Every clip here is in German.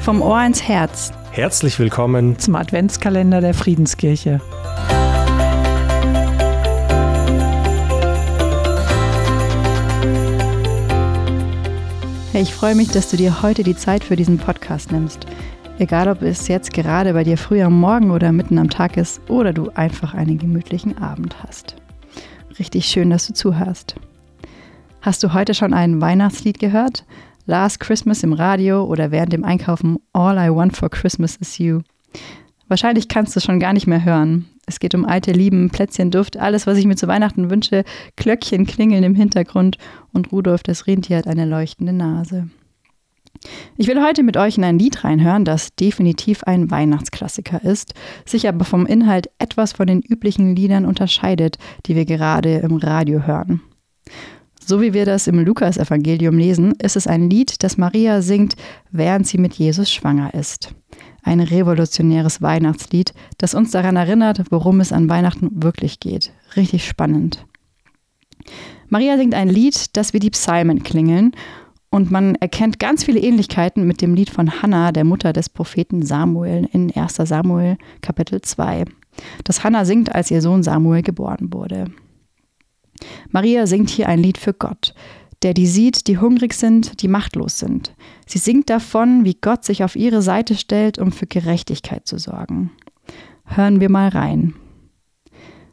Vom Ohr ins Herz. Herzlich willkommen zum Adventskalender der Friedenskirche. Hey, ich freue mich, dass du dir heute die Zeit für diesen Podcast nimmst. Egal, ob es jetzt gerade bei dir früh am Morgen oder mitten am Tag ist oder du einfach einen gemütlichen Abend hast. Richtig schön, dass du zuhörst. Hast du heute schon ein Weihnachtslied gehört? Last Christmas im Radio oder während dem Einkaufen All I Want for Christmas is You. Wahrscheinlich kannst du schon gar nicht mehr hören. Es geht um alte Lieben, Plätzchen, Duft, alles, was ich mir zu Weihnachten wünsche. Glöckchen klingeln im Hintergrund und Rudolf das Rentier hat eine leuchtende Nase. Ich will heute mit euch in ein Lied reinhören, das definitiv ein Weihnachtsklassiker ist, sich aber vom Inhalt etwas von den üblichen Liedern unterscheidet, die wir gerade im Radio hören. So wie wir das im Lukas-Evangelium lesen, ist es ein Lied, das Maria singt, während sie mit Jesus schwanger ist. Ein revolutionäres Weihnachtslied, das uns daran erinnert, worum es an Weihnachten wirklich geht. Richtig spannend. Maria singt ein Lied, das wie die Psalmen klingeln und man erkennt ganz viele Ähnlichkeiten mit dem Lied von Hannah, der Mutter des Propheten Samuel in 1 Samuel Kapitel 2, das Hannah singt, als ihr Sohn Samuel geboren wurde. Maria singt hier ein Lied für Gott, der die sieht, die hungrig sind, die machtlos sind. Sie singt davon, wie Gott sich auf ihre Seite stellt, um für Gerechtigkeit zu sorgen. Hören wir mal rein.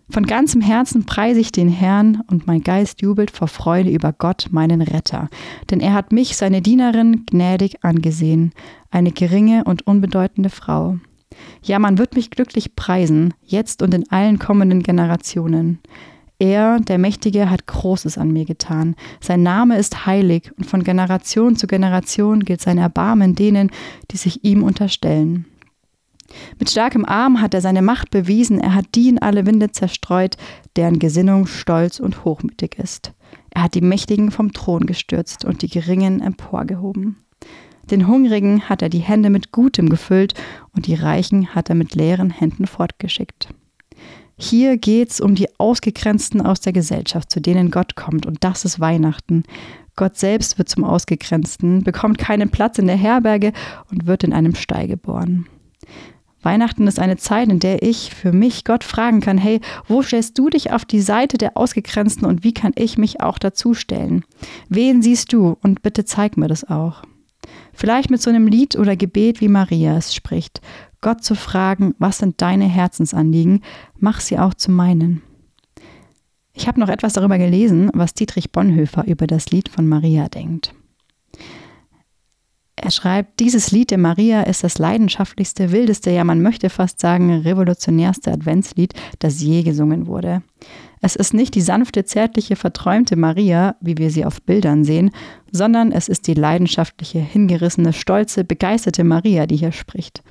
Von ganzem Herzen preise ich den Herrn und mein Geist jubelt vor Freude über Gott, meinen Retter. Denn er hat mich, seine Dienerin, gnädig angesehen, eine geringe und unbedeutende Frau. Ja, man wird mich glücklich preisen, jetzt und in allen kommenden Generationen. Er, der Mächtige, hat Großes an mir getan. Sein Name ist heilig und von Generation zu Generation gilt sein Erbarmen denen, die sich ihm unterstellen. Mit starkem Arm hat er seine Macht bewiesen, er hat die in alle Winde zerstreut, deren Gesinnung stolz und hochmütig ist. Er hat die Mächtigen vom Thron gestürzt und die Geringen emporgehoben. Den Hungrigen hat er die Hände mit Gutem gefüllt und die Reichen hat er mit leeren Händen fortgeschickt. Hier geht's um die Ausgegrenzten aus der Gesellschaft, zu denen Gott kommt. Und das ist Weihnachten. Gott selbst wird zum Ausgegrenzten, bekommt keinen Platz in der Herberge und wird in einem Stall geboren. Weihnachten ist eine Zeit, in der ich für mich Gott fragen kann, hey, wo stellst du dich auf die Seite der Ausgegrenzten und wie kann ich mich auch dazu stellen? Wen siehst du? Und bitte zeig mir das auch. Vielleicht mit so einem Lied oder Gebet, wie Maria es spricht. Gott zu fragen, was sind deine Herzensanliegen, mach sie auch zu meinen. Ich habe noch etwas darüber gelesen, was Dietrich Bonhoeffer über das Lied von Maria denkt. Er schreibt, dieses Lied der Maria ist das leidenschaftlichste, wildeste, ja man möchte fast sagen revolutionärste Adventslied, das je gesungen wurde. Es ist nicht die sanfte, zärtliche, verträumte Maria, wie wir sie auf Bildern sehen, sondern es ist die leidenschaftliche, hingerissene, stolze, begeisterte Maria, die hier spricht.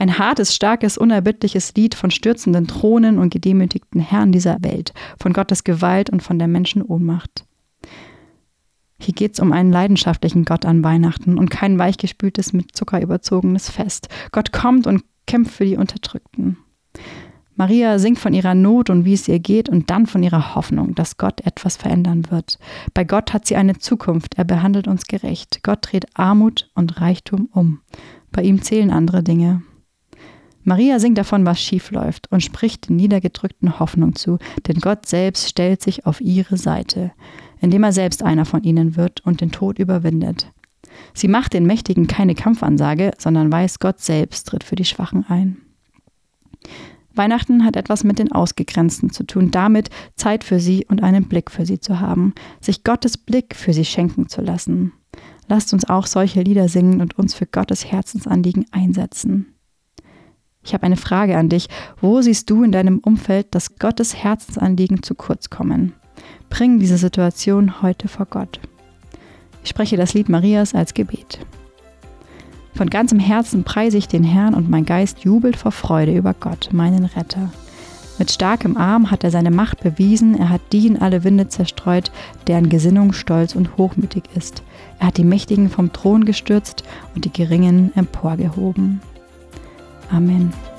Ein hartes, starkes, unerbittliches Lied von stürzenden Thronen und gedemütigten Herren dieser Welt, von Gottes Gewalt und von der Menschen Ohnmacht. Hier geht es um einen leidenschaftlichen Gott an Weihnachten und kein weichgespültes, mit Zucker überzogenes Fest. Gott kommt und kämpft für die Unterdrückten. Maria singt von ihrer Not und wie es ihr geht und dann von ihrer Hoffnung, dass Gott etwas verändern wird. Bei Gott hat sie eine Zukunft, er behandelt uns gerecht. Gott dreht Armut und Reichtum um. Bei ihm zählen andere Dinge. Maria singt davon, was schief läuft und spricht den Niedergedrückten Hoffnung zu, denn Gott selbst stellt sich auf ihre Seite, indem er selbst einer von ihnen wird und den Tod überwindet. Sie macht den Mächtigen keine Kampfansage, sondern weiß, Gott selbst tritt für die Schwachen ein. Weihnachten hat etwas mit den Ausgegrenzten zu tun, damit Zeit für sie und einen Blick für sie zu haben, sich Gottes Blick für sie schenken zu lassen. Lasst uns auch solche Lieder singen und uns für Gottes Herzensanliegen einsetzen. Ich habe eine Frage an dich. Wo siehst du in deinem Umfeld, dass Gottes Herzensanliegen zu kurz kommen? Bring diese Situation heute vor Gott. Ich spreche das Lied Marias als Gebet. Von ganzem Herzen preise ich den Herrn und mein Geist jubelt vor Freude über Gott, meinen Retter. Mit starkem Arm hat er seine Macht bewiesen, er hat die in alle Winde zerstreut, deren Gesinnung stolz und hochmütig ist. Er hat die Mächtigen vom Thron gestürzt und die Geringen emporgehoben. Amen.